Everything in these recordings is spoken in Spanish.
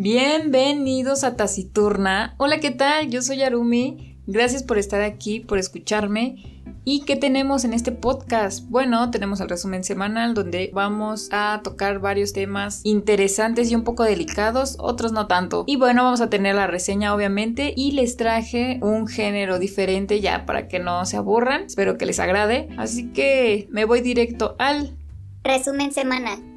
Bienvenidos a Taciturna. Hola, ¿qué tal? Yo soy Arumi. Gracias por estar aquí, por escucharme. ¿Y qué tenemos en este podcast? Bueno, tenemos el resumen semanal donde vamos a tocar varios temas interesantes y un poco delicados, otros no tanto. Y bueno, vamos a tener la reseña obviamente y les traje un género diferente ya para que no se aburran. Espero que les agrade. Así que me voy directo al resumen semanal.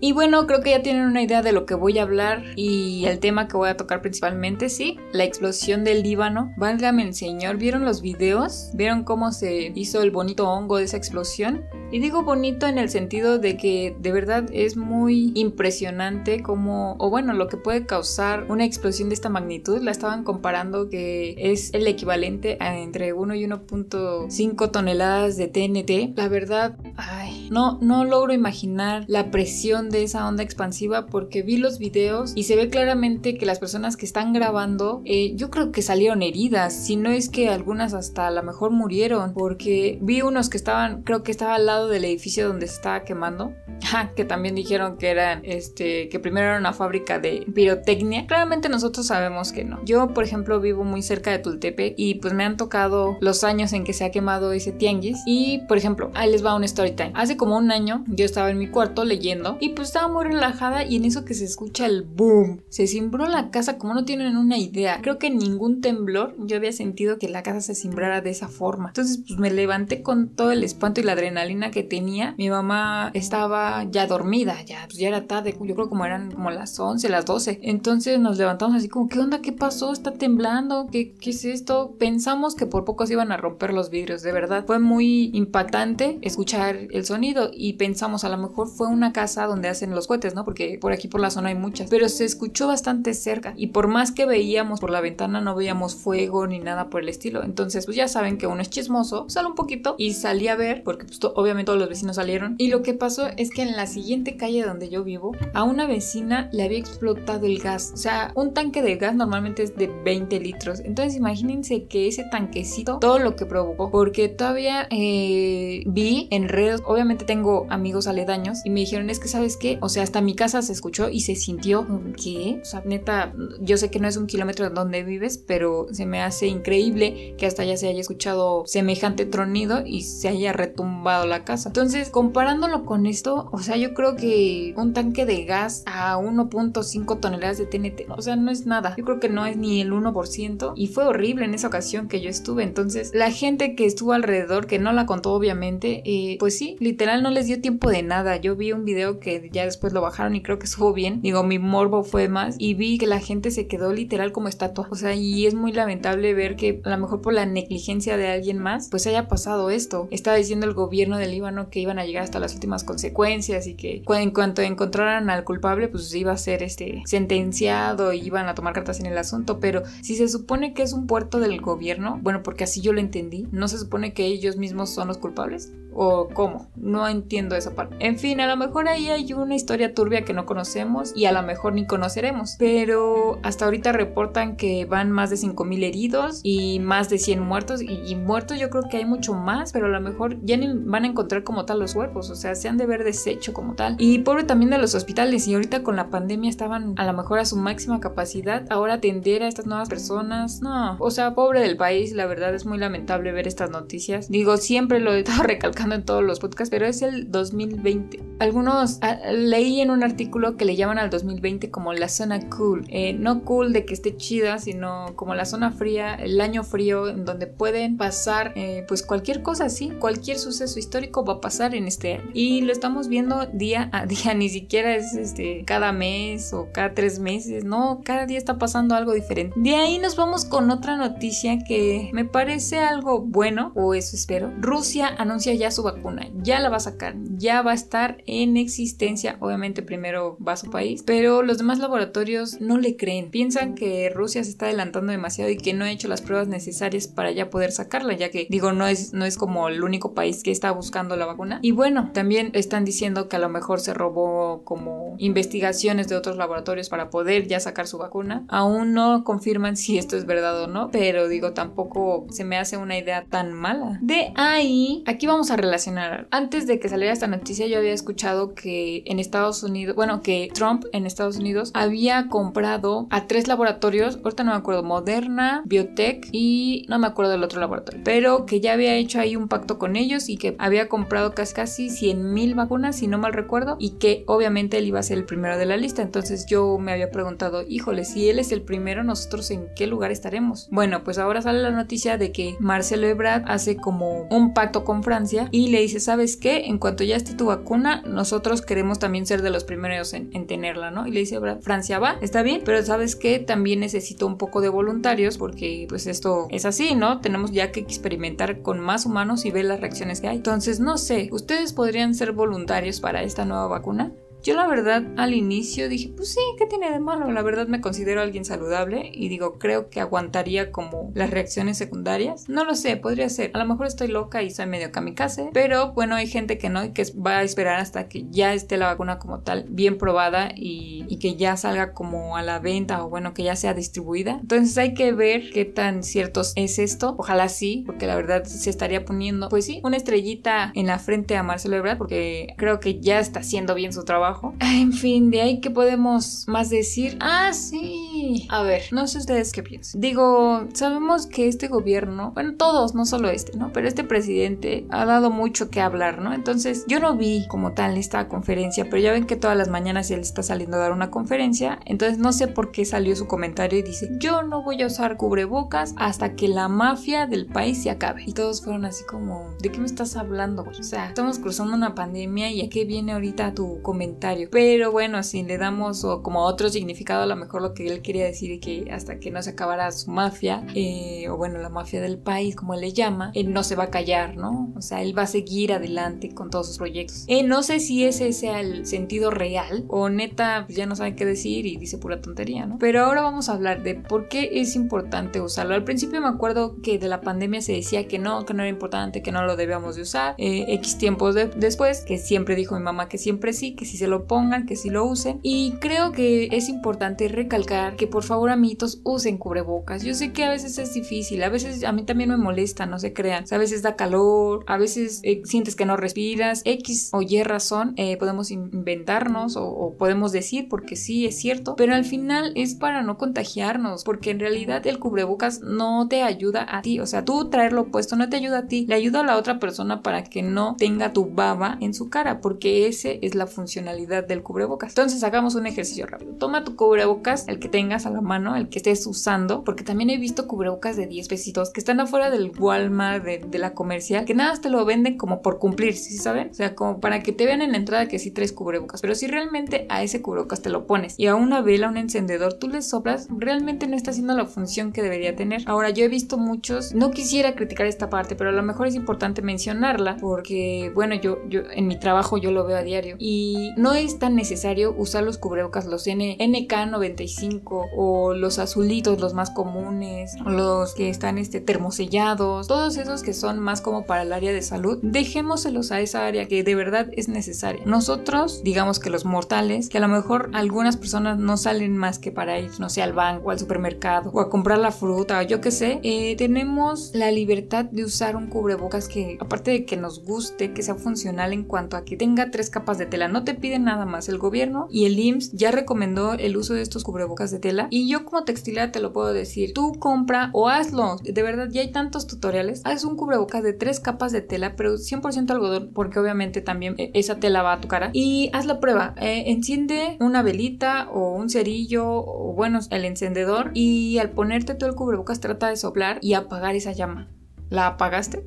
Y bueno, creo que ya tienen una idea de lo que voy a hablar y el tema que voy a tocar principalmente, sí, la explosión del Líbano. Válgame el señor, ¿vieron los videos? ¿Vieron cómo se hizo el bonito hongo de esa explosión? Y digo bonito en el sentido de que de verdad es muy impresionante como, o bueno, lo que puede causar una explosión de esta magnitud. La estaban comparando que es el equivalente a entre 1 y 1.5 toneladas de TNT. La verdad, ay, no, no logro imaginar la presión de esa onda expansiva porque vi los videos y se ve claramente que las personas que están grabando, eh, yo creo que salieron heridas, si no es que algunas hasta a lo mejor murieron, porque vi unos que estaban, creo que estaba al lado del edificio donde se estaba quemando, que también dijeron que eran, este, que primero era una fábrica de pirotecnia. Claramente nosotros sabemos que no. Yo, por ejemplo, vivo muy cerca de Tultepe y pues me han tocado los años en que se ha quemado ese tianguis y, por ejemplo, ahí les va un story time. Hace como un año yo estaba en mi cuarto leyendo y pues estaba muy relajada y en eso que se escucha el boom. Se cimbró la casa como no tienen una idea. Creo que ningún temblor yo había sentido que la casa se cimbrara de esa forma. Entonces pues me levanté con todo el espanto y la adrenalina que tenía. Mi mamá estaba ya dormida, ya, pues ya era tarde, yo creo como eran como las 11, las 12. Entonces nos levantamos así como, ¿qué onda? ¿Qué pasó? ¿Está temblando? ¿Qué, qué es esto? Pensamos que por poco se iban a romper los vidrios, de verdad. Fue muy impactante escuchar el sonido y pensamos a lo mejor fue una casa donde hacen los cohetes, ¿no? Porque por aquí por la zona hay muchas. Pero se escuchó bastante cerca y por más que veíamos por la ventana no veíamos fuego ni nada por el estilo. Entonces, pues ya saben que uno es chismoso, sale un poquito y salí a ver porque pues obviamente todos los vecinos salieron. Y lo que pasó es que en la siguiente calle donde yo vivo, a una vecina le había explotado el gas. O sea, un tanque de gas normalmente es de 20 litros. Entonces imagínense que ese tanquecito, todo lo que provocó, porque todavía eh, vi en redes, obviamente tengo amigos aledaños y me dijeron es que sabes que, o sea, hasta mi casa se escuchó y se sintió, ¿qué? O sea, neta, yo sé que no es un kilómetro donde vives, pero se me hace increíble que hasta allá se haya escuchado semejante tronido y se haya retumbado la casa. Entonces, comparándolo con esto, o sea, yo creo que un tanque de gas a 1.5 toneladas de TNT, o sea, no es nada. Yo creo que no es ni el 1% y fue horrible en esa ocasión que yo estuve. Entonces, la gente que estuvo alrededor, que no la contó obviamente, eh, pues sí, literal no les dio tiempo de nada. Yo vi un video que ya después lo bajaron y creo que estuvo bien. Digo, mi morbo fue más y vi que la gente se quedó literal como estatua. O sea, y es muy lamentable ver que a lo mejor por la negligencia de alguien más, pues haya pasado esto. Estaba diciendo el gobierno del Líbano que iban a llegar hasta las últimas consecuencias y que en cuanto encontraran al culpable, pues iba a ser este sentenciado y iban a tomar cartas en el asunto. Pero si se supone que es un puerto del gobierno, bueno, porque así yo lo entendí, ¿no se supone que ellos mismos son los culpables? ¿O cómo? No entiendo esa parte. En fin, a lo mejor ahí hay una historia turbia que no conocemos y a lo mejor ni conoceremos. Pero hasta ahorita reportan que van más de 5.000 heridos y más de 100 muertos. Y, muertos yo creo que hay mucho más, pero a lo mejor ya ni van a encontrar como tal los cuerpos. O sea, se han de ver deshecho como tal. Y pobre también de los hospitales. Y ahorita con la pandemia estaban a lo mejor a su máxima capacidad. Ahora atender a estas nuevas personas. No. O sea, pobre del país. La verdad es muy lamentable ver estas noticias. Digo, siempre lo he estado recalcando en todos los podcasts, pero es el 2020. Algunos ah, leí en un artículo que le llaman al 2020 como la zona cool. Eh, no cool de que esté chida, sino como la zona fría, el año frío, en donde pueden pasar eh, pues cualquier cosa así, cualquier suceso histórico va a pasar en este año. Y lo estamos viendo día a día, ni siquiera es este cada mes o cada tres meses, no, cada día está pasando algo diferente. De ahí nos vamos con otra noticia que me parece algo bueno, o eso espero. Rusia anuncia ya su vacuna, ya la va a sacar, ya va a estar en existencia. Obviamente primero va a su país, pero los demás laboratorios no le creen. Piensan que Rusia se está adelantando demasiado y que no ha hecho las pruebas necesarias para ya poder sacarla, ya que digo, no es, no es como el único país que está buscando la vacuna. Y bueno, también están diciendo que a lo mejor se robó como investigaciones de otros laboratorios para poder ya sacar su vacuna. Aún no confirman si esto es verdad o no, pero digo, tampoco se me hace una idea tan mala. De ahí, aquí vamos a relacionar. Antes de que saliera esta noticia, yo había escuchado que en Estados Unidos, bueno, que Trump en Estados Unidos había comprado a tres laboratorios, ahorita no me acuerdo, Moderna, Biotech y no me acuerdo del otro laboratorio, pero que ya había hecho ahí un pacto con ellos y que había comprado casi, casi 100 mil vacunas, si no mal recuerdo, y que obviamente él iba a ser el primero de la lista. Entonces yo me había preguntado, híjole, si él es el primero, nosotros en qué lugar estaremos. Bueno, pues ahora sale la noticia de que Marcelo Ebrard hace como un pacto con Francia y le dice, ¿sabes qué? En cuanto ya esté tu vacuna, nosotros queremos también ser de los primeros en, en tenerla, ¿no? Y le dice, Francia va, está bien, pero ¿sabes qué? También necesito un poco de voluntarios porque pues esto es así, ¿no? Tenemos ya que experimentar con más humanos y ver las reacciones que hay. Entonces, no sé, ¿ustedes podrían ser voluntarios para esta nueva vacuna? Yo la verdad al inicio dije, pues sí, ¿qué tiene de malo? La verdad me considero alguien saludable y digo, creo que aguantaría como las reacciones secundarias. No lo sé, podría ser. A lo mejor estoy loca y soy medio kamikaze, pero bueno, hay gente que no y que va a esperar hasta que ya esté la vacuna como tal bien probada y, que ya salga como a la venta o bueno, que ya sea distribuida. Entonces hay que ver qué tan cierto es esto. Ojalá sí, porque la verdad se estaría poniendo, pues sí, una estrellita en la frente a Marcelo Ebrard porque creo que ya está haciendo bien su trabajo en fin, de ahí que podemos más decir. Ah, sí. A ver, no sé ustedes qué piensan. Digo, sabemos que este gobierno, bueno, todos, no solo este, ¿no? Pero este presidente ha dado mucho que hablar, ¿no? Entonces, yo no vi como tal esta conferencia, pero ya ven que todas las mañanas él está saliendo a dar una conferencia. Entonces, no sé por qué salió su comentario y dice, yo no voy a usar cubrebocas hasta que la mafia del país se acabe. Y todos fueron así como, ¿de qué me estás hablando? O sea, estamos cruzando una pandemia y a qué viene ahorita tu comentario pero bueno, si le damos o como otro significado, a lo mejor lo que él quería decir que hasta que no se acabara su mafia, eh, o bueno, la mafia del país, como él le llama, él no se va a callar, ¿no? O sea, él va a seguir adelante con todos sus proyectos. Eh, no sé si ese sea el sentido real o neta pues ya no sabe qué decir y dice pura tontería, ¿no? Pero ahora vamos a hablar de por qué es importante usarlo. Al principio me acuerdo que de la pandemia se decía que no, que no era importante, que no lo debíamos de usar. Eh, X tiempos después, que siempre dijo mi mamá que siempre sí, que si se lo pongan, que si lo usen. Y creo que es importante recalcar que por favor, amiguitos, usen cubrebocas. Yo sé que a veces es difícil, a veces a mí también me molesta, no se crean. A veces da calor, a veces eh, sientes que no respiras, X o Y razón, eh, podemos inventarnos o, podemos decir porque sí es cierto, pero al final es para no contagiarnos, porque en realidad el cubrebocas no te ayuda a ti, o sea, tú traerlo puesto no te ayuda a ti, le ayuda a la otra persona para que no tenga tu baba en su cara, porque ese es la funcionalidad del cubrebocas. Entonces hagamos un ejercicio rápido. Toma tu cubrebocas, el que tengas a la mano, el que estés usando, porque también he visto cubrebocas de 10 pesitos que están afuera del Walmart, de, la comercial, que nada te lo venden como por cumplir, ¿sí saben? O sea, como para que te vean en la entrada que sí traes cubrebocas. Pero si realmente a ese cubrebocas te lo pones y a una vela, un encendedor, tú le soplas, realmente no está haciendo la función que debería tener. Ahora, yo he visto muchos, no quisiera criticar esta parte, pero a lo mejor es importante mencionarla porque, bueno, yo, yo en mi trabajo yo lo veo a diario y no es tan necesario usar los cubrebocas, los N NK95 o los azulitos, los más comunes, los que están este, termosellados, todos esos que son más como para el área de salud, dejémoselos a esa área que de verdad es necesaria. Nosotros, digamos que los mortales, que a lo mejor algunas personas no salen más que para ir, no sé, al banco, al supermercado o a comprar la fruta o yo qué sé, eh, tenemos la libertad de usar un cubrebocas que aparte de que nos guste, que sea funcional en cuanto a que tenga tres capas de tela, no te piden nada más. El gobierno y el IMSS ya recomendó el uso de estos cubrebocas de tela y yo como textilera te lo puedo decir. Tú compra o hazlo. De verdad, ya hay tantos tutoriales. Haz un cubrebocas de tres capas de tela, pero 100% algodón porque obviamente también eh, esa tela va a tu cara. Y haz la prueba. Eh, enciende una velita o un cerillo o bueno, el encendedor y al ponerte todo el cubrebocas trata de soplar y apagar esa llama. ¿La apagaste?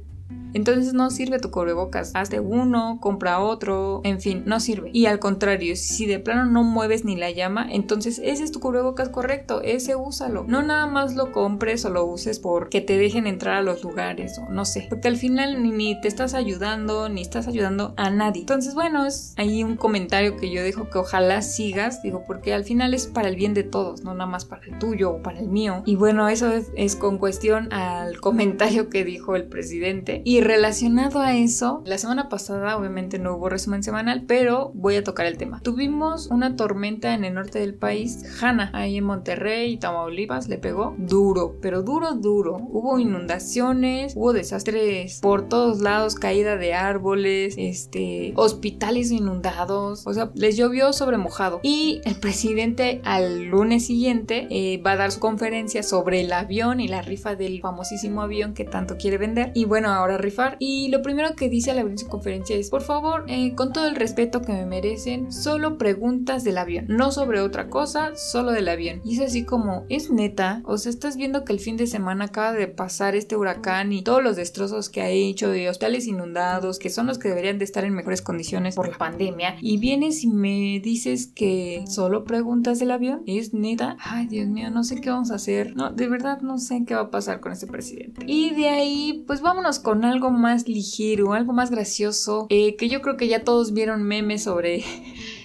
Entonces no sirve tu cubrebocas. Hazte uno, compra otro, en fin, no sirve. Y al contrario, si de plano no mueves ni la llama, entonces ese es tu cubrebocas correcto, ese úsalo. No nada más lo compres o lo uses porque te dejen entrar a los lugares o no sé. Porque al final ni, te estás ayudando ni estás ayudando a nadie. Entonces, bueno, es ahí un comentario que yo dejo que ojalá sigas, digo, porque al final es para el bien de todos, no nada más para el tuyo o para el mío. Y bueno, eso es, es con cuestión al comentario que dijo el presidente. Y relacionado a eso, la semana pasada obviamente no hubo resumen semanal, pero voy a tocar el tema. Tuvimos una tormenta en el norte del país, Hanna, ahí en Monterrey y Tamaulipas, le pegó duro, pero duro, duro. Hubo inundaciones, hubo desastres por todos lados, caída de árboles, este, hospitales inundados, o sea, les llovió sobre mojado. Y el presidente al lunes siguiente eh, va a dar su conferencia sobre el avión y la rifa del famosísimo avión que tanto quiere vender. Y bueno, ahora Y lo primero que dice al abrir su conferencia es, por favor, eh, con todo el respeto que me merecen, solo preguntas del avión, no sobre otra cosa, solo del avión. Y es así como, es neta, o sea, estás viendo que el fin de semana acaba de pasar este huracán y todos los destrozos que ha hecho de hospitales inundados, que son los que deberían de estar en mejores condiciones por la pandemia, y vienes y me dices que solo preguntas del avión, es neta, ay Dios mío, no sé qué vamos a hacer, no, de verdad no sé qué va a pasar con este presidente. Y de ahí, pues vámonos con algo más ligero, algo más gracioso, eh, que yo creo que ya todos vieron memes sobre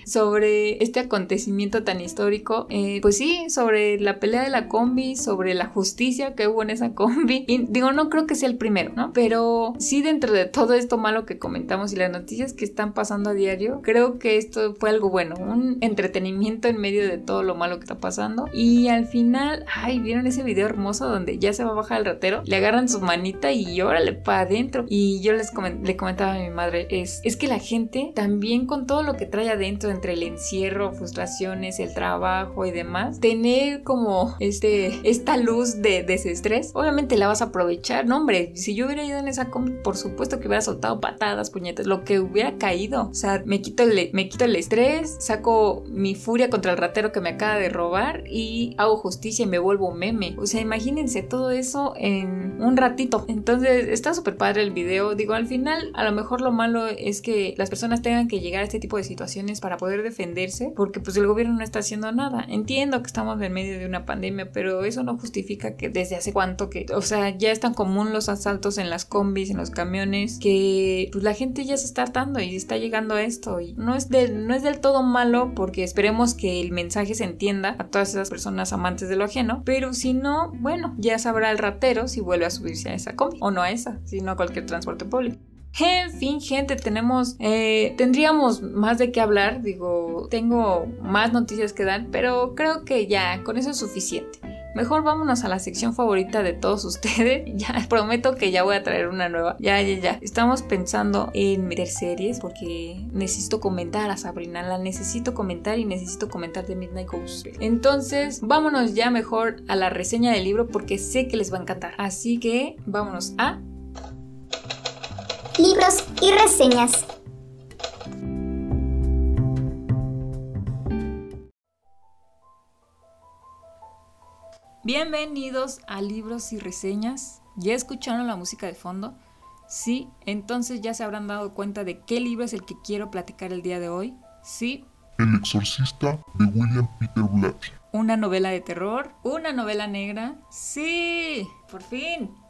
sobre este acontecimiento tan histórico. Eh, pues sí, sobre la pelea de la combi, sobre la justicia que hubo en esa combi. Y digo, no creo que sea el primero, ¿no? Pero sí dentro de todo esto malo que comentamos y las noticias que están pasando a diario, creo que esto fue algo bueno, un entretenimiento en medio de todo lo malo que está pasando. Y al final, ay, ¿vieron ese video hermoso donde ya se va a bajar el ratero? Le agarran su manita y órale para adentro. Y yo les le comentaba a mi madre, es, es que la gente también con todo lo que trae adentro entre el encierro, frustraciones, el trabajo y demás, tener como este, esta luz de desestrés, obviamente la vas a aprovechar. No, hombre, si yo hubiera ido en esa combi, por supuesto que hubiera soltado patadas, puñetas, lo que hubiera caído. O sea, me quito el, me quito el estrés, saco mi furia contra el ratero que me acaba de robar y hago justicia y me vuelvo meme. O sea, imagínense todo eso en un ratito. Entonces, está súper padre el video. Digo, al final, a lo mejor lo malo es que las personas tengan que llegar a este tipo de situaciones para poder defenderse porque pues el gobierno no está haciendo nada. Entiendo que estamos en medio de una pandemia, pero eso no justifica que desde hace cuánto que, o sea, ya es tan común los asaltos en las combis, en los camiones, que pues la gente ya se está hartando y está llegando a esto y no es del, no es del todo malo porque esperemos que el mensaje se entienda a todas esas personas amantes de lo ajeno, pero si no, bueno, ya sabrá el ratero si vuelve a subirse a esa combi o no a esa, sino a cualquier transporte público. En fin, gente, tenemos, eh, tendríamos más de qué hablar, digo, tengo más noticias que dar, pero creo que ya, con eso es suficiente. Mejor vámonos a la sección favorita de todos ustedes. Ya prometo que ya voy a traer una nueva. Ya, ya, ya. Estamos pensando en meter series porque necesito comentar a Sabrina. La necesito comentar y necesito comentar de Midnight Ghost. Entonces, vámonos ya mejor a la reseña del libro porque sé que les va a encantar. Así que vámonos a libros y reseñas. Bienvenidos a Libros y Reseñas. ¿Ya escucharon la música de fondo? Sí, entonces ya se habrán dado cuenta de qué libro es el que quiero platicar el día de hoy. Sí. El exorcista de William Peter Blatty. Una novela de terror, una novela negra. Sí, por fin.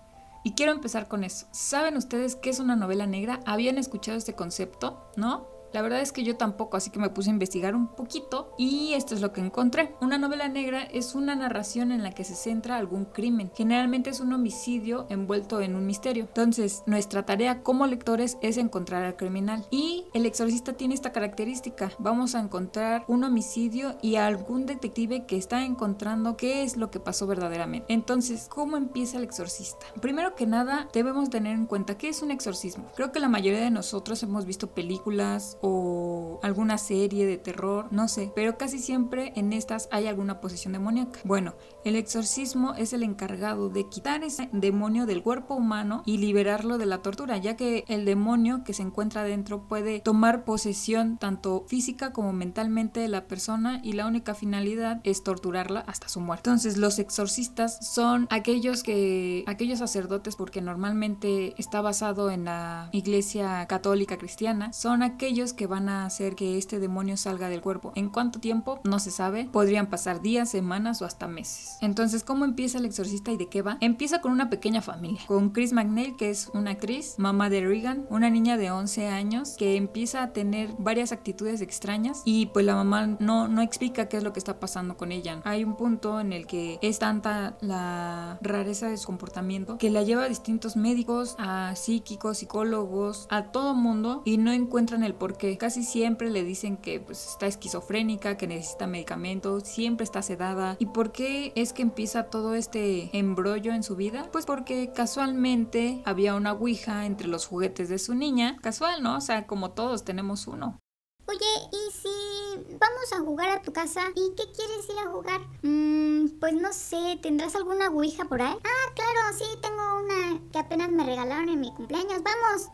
Y quiero empezar con eso. ¿Saben ustedes qué es una novela negra? ¿Habían escuchado este concepto? ¿No? La verdad es que yo tampoco, así que me puse a investigar un poquito y esto es lo que encontré. Una novela negra es una narración en la que se centra algún crimen. Generalmente es un homicidio envuelto en un misterio. Entonces, nuestra tarea como lectores es encontrar al criminal. Y el exorcista tiene esta característica. Vamos a encontrar un homicidio y algún detective que está encontrando qué es lo que pasó verdaderamente. Entonces, ¿cómo empieza el exorcista? Primero que nada, debemos tener en cuenta qué es un exorcismo. Creo que la mayoría de nosotros hemos visto películas 五。Alguna serie de terror, no sé, pero casi siempre en estas hay alguna posesión demoníaca. Bueno, el exorcismo es el encargado de quitar ese demonio del cuerpo humano y liberarlo de la tortura, ya que el demonio que se encuentra dentro puede tomar posesión tanto física como mentalmente de la persona y la única finalidad es torturarla hasta su muerte. Entonces, los exorcistas son aquellos que aquellos sacerdotes porque normalmente está basado en la iglesia católica cristiana, son aquellos que van a hacer que este demonio salga del cuerpo. ¿En cuánto tiempo? No se sabe. Podrían pasar días, semanas o hasta meses. Entonces, ¿cómo empieza el exorcista y de qué va? Empieza con una pequeña familia, con Chris McNeil, que es una actriz, mamá de Regan, una niña de 11 años que empieza a tener varias actitudes extrañas y pues la mamá no, no explica qué es lo que está pasando con ella. Hay un punto en el que es tanta la rareza de su comportamiento que la lleva a distintos médicos, a psíquicos, psicólogos, a todo mundo y no encuentran el por qué. Casi siempre le dicen que pues está esquizofrénica, que necesita medicamentos, siempre está sedada. ¿Y por qué es que empieza todo este embrollo en su vida? Pues porque casualmente había una ouija entre los juguetes de su niña. Casual, ¿no? O sea, como todos tenemos uno. Oye, ¿y si vamos a jugar a tu casa? ¿Y qué quieres ir a jugar? Mmm, pues no sé, ¿tendrás alguna ouija por ahí? Ah, claro, sí, tengo una que apenas me regalaron en mi cumpleaños. ¡Vamos!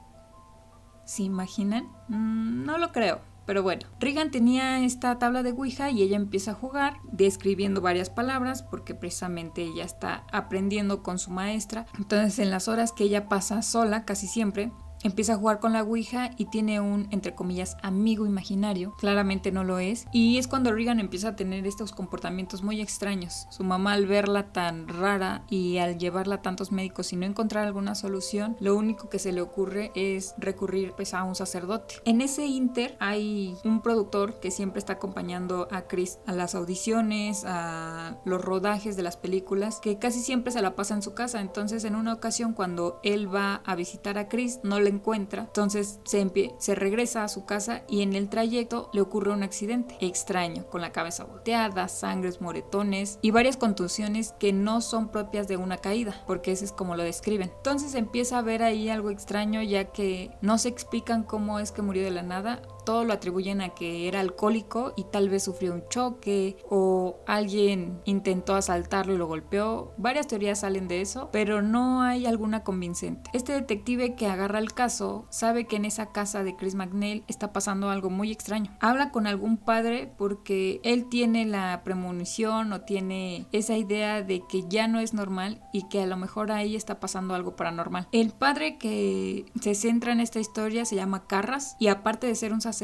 ¿Se imaginan? Mm, no lo creo. Pero bueno, Regan tenía esta tabla de Ouija y ella empieza a jugar, describiendo varias palabras, porque precisamente ella está aprendiendo con su maestra. Entonces, en las horas que ella pasa sola, casi siempre, empieza a jugar con la Ouija y tiene un, entre comillas, amigo imaginario. Claramente no lo es. Y es cuando Regan empieza a tener estos comportamientos muy extraños. Su mamá al verla tan rara y al llevarla a tantos médicos y no encontrar alguna solución, lo único que se le ocurre es recurrir pues, a un sacerdote. En ese inter hay un productor que siempre está acompañando a Chris a las audiciones, a los rodajes de las películas, que casi siempre se la pasa en su casa. Entonces en una ocasión cuando él va a visitar a Chris, no le encuentra. Entonces se, se regresa a su casa y en el trayecto le ocurre un accidente extraño, con la cabeza volteada, sangres, moretones y varias contusiones que no son propias de una caída, porque ese es como lo describen. Entonces empieza a ver ahí algo extraño ya que no se explican cómo es que murió de la nada todo lo atribuyen a que era alcohólico y tal vez sufrió un choque o alguien intentó asaltarlo y lo golpeó. Varias teorías salen de eso, pero no hay alguna convincente. Este detective que agarra el caso sabe que en esa casa de Chris McNeil está pasando algo muy extraño. Habla con algún padre porque él tiene la premonición o tiene esa idea de que ya no es normal y que a lo mejor ahí está pasando algo paranormal. El padre que se centra en esta historia se llama Carras y aparte de ser un sacerdote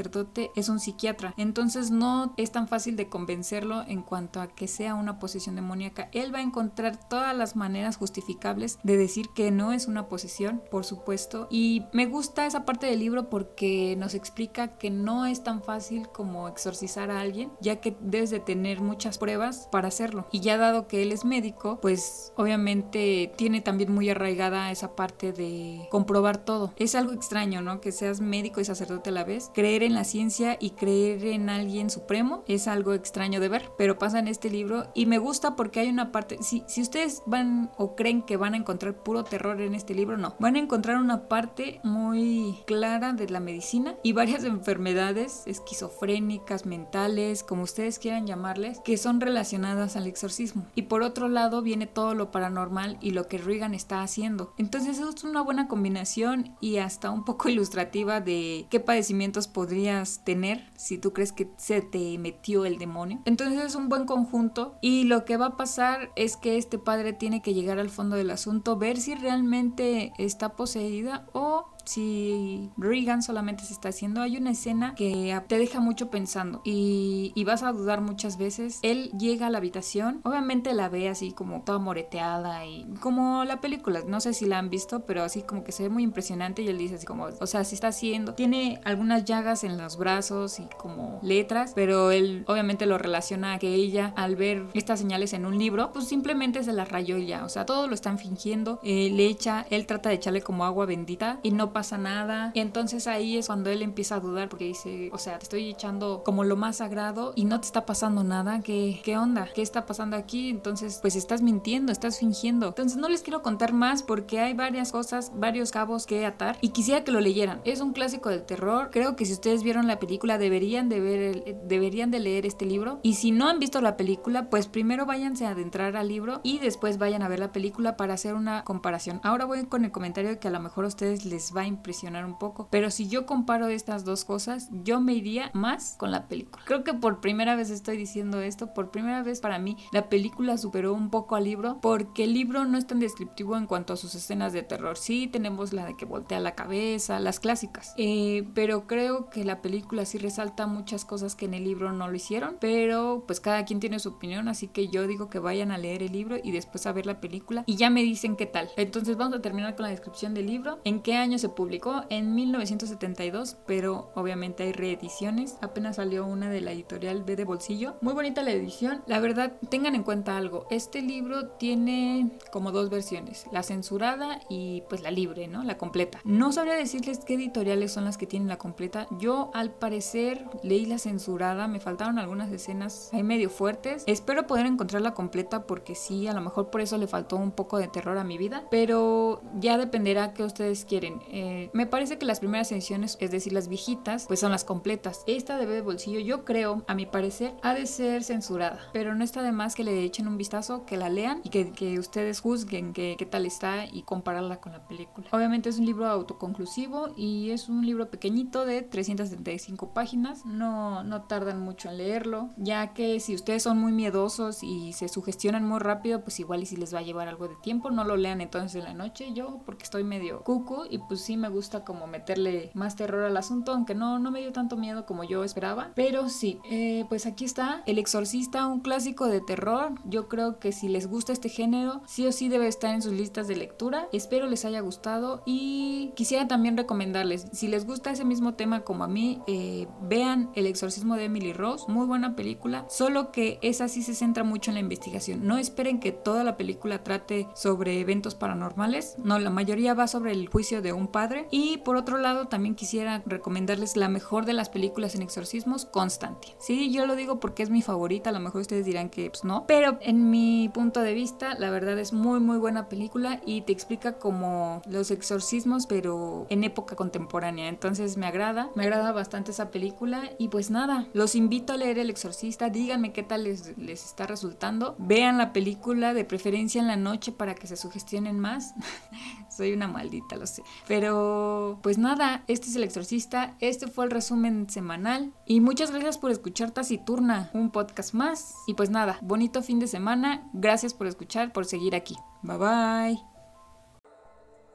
es un psiquiatra. Entonces no es tan fácil de convencerlo en cuanto a que sea una posesión demoníaca. Él va a encontrar todas las maneras justificables de decir que no es una posesión, por supuesto. Y me gusta esa parte del libro porque nos explica que no es tan fácil como exorcizar a alguien, ya que debes de tener muchas pruebas para hacerlo. Y ya dado que él es médico, pues obviamente tiene también muy arraigada esa parte de comprobar todo. Es algo extraño, ¿no? Que seas médico y sacerdote a la vez. Creer en la ciencia y creer en alguien supremo es algo extraño de ver, pero pasa en este libro y me gusta porque hay una parte, si, si ustedes van o creen que van a encontrar puro terror en este libro, no, van a encontrar una parte muy clara de la medicina y varias enfermedades esquizofrénicas, mentales, como ustedes quieran llamarles, que son relacionadas al exorcismo. Y por otro lado viene todo lo paranormal y lo que Regan está haciendo. Entonces es una buena combinación y hasta un poco ilustrativa de qué padecimientos podemos podrías tener si tú crees que se te metió el demonio. Entonces es un buen conjunto y lo que va a pasar es que este padre tiene que llegar al fondo del asunto, ver si realmente está poseída o si Regan solamente se está haciendo, hay una escena que te deja mucho pensando y, vas a dudar muchas veces. Él llega a la habitación, obviamente la ve así como toda moreteada y como la película, no sé si la han visto, pero así como que se ve muy impresionante y él dice así como, o sea, si está haciendo, tiene algunas llagas en los brazos y como letras, pero él obviamente lo relaciona a que ella al ver estas señales en un libro, pues simplemente se las rayó ya, o sea, todo lo están fingiendo, eh, le echa, él trata de echarle como agua bendita y no pasa nada. Y entonces ahí es cuando él empieza a dudar porque dice, o sea, te estoy echando como lo más sagrado y no te está pasando nada. ¿Qué, qué onda? ¿Qué está pasando aquí? Entonces, pues estás mintiendo, estás fingiendo. Entonces no les quiero contar más porque hay varias cosas, varios cabos que atar y quisiera que lo leyeran. Es un clásico del terror. Creo que si ustedes vieron la película deberían de ver, deberían de leer este libro. Y si no han visto la película, pues primero váyanse a adentrar al libro y después vayan a ver la película para hacer una comparación. Ahora voy con el comentario que a lo mejor ustedes les va impresionar un poco, pero si yo comparo estas dos cosas, yo me iría más con la película. Creo que por primera vez estoy diciendo esto, por primera vez para mí la película superó un poco al libro porque el libro no es tan descriptivo en cuanto a sus escenas de terror. Sí, tenemos la de que voltea la cabeza, las clásicas, eh, pero creo que la película sí resalta muchas cosas que en el libro no lo hicieron, pero pues cada quien tiene su opinión, así que yo digo que vayan a leer el libro y después a ver la película y ya me dicen qué tal. Entonces vamos a terminar con la descripción del libro. ¿En qué año se publicó? En 1972, pero obviamente hay reediciones. Apenas salió una de la editorial B de Bolsillo. Muy bonita la edición. La verdad, tengan en cuenta algo. Este libro tiene como dos versiones, la censurada y pues la libre, ¿no? La completa. No sabría decirles qué editoriales son las que tienen la completa. Yo al parecer leí la censurada, me faltaron algunas escenas ahí medio fuertes. Espero poder encontrarla completa porque sí, a lo mejor por eso le faltó un poco de terror a mi vida, pero ya dependerá que ustedes quieren. Eh, me parece que las primeras ediciones, es decir, las viejitas, pues son las completas. Esta de bolsillo, yo creo, a mi parecer, ha de ser censurada, pero no está de más que le echen un vistazo, que la lean y que, ustedes juzguen qué tal está y compararla con la película. Obviamente es un libro autoconclusivo y es un libro pequeñito de 375 páginas, no, no tardan mucho en leerlo, ya que si ustedes son muy miedosos y se sugestionan muy rápido, pues igual y si les va a llevar algo de tiempo, no lo lean entonces en la noche, yo porque estoy medio cucu y pues sí me gusta como meterle más terror al asunto, aunque no, no me dio tanto miedo como yo esperaba, pero sí, eh, pues aquí está El Exorcista, un clásico de terror, yo creo que si les gusta este género, sí o sí debe estar en sus listas de lectura, espero les haya gustado y quisiera también recomendarles, si les gusta ese mismo tema como a mí, eh, vean El Exorcismo de Emily Rose, muy buena película, solo que esa sí se centra mucho en la investigación, no esperen que toda la película trate sobre eventos paranormales. No, la mayoría va sobre el juicio de un padre. Y por otro lado, también quisiera recomendarles la mejor de las películas en exorcismos, Constantine. Sí, yo lo digo porque es mi favorita, a lo mejor ustedes dirán que pues, no. Pero en mi punto de vista, la verdad es muy, muy buena película y te explica como los exorcismos, pero en época contemporánea. Entonces me agrada, me agrada bastante esa película. Y pues nada, los invito a leer El Exorcista. Díganme qué tal les, les está resultando. Vean la película de preferencia en la noche para que se sugestionen más. Soy una maldita, lo sé. Pero pues nada, este es el exorcista, este fue el resumen semanal y muchas gracias por escuchar Taciturna, un podcast más. Y pues nada, bonito fin de semana, gracias por escuchar, por seguir aquí. Bye bye.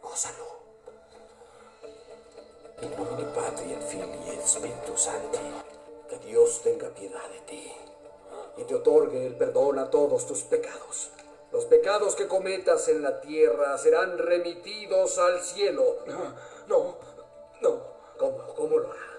Gózalo. En nombre Padre, el Filio y el Espíritu Santo. Que Dios tenga piedad de ti y te otorgue el perdón a todos tus pecados los pecados que cometas en la tierra serán remitidos al cielo. No, no, no. ¿Cómo, cómo lo harás?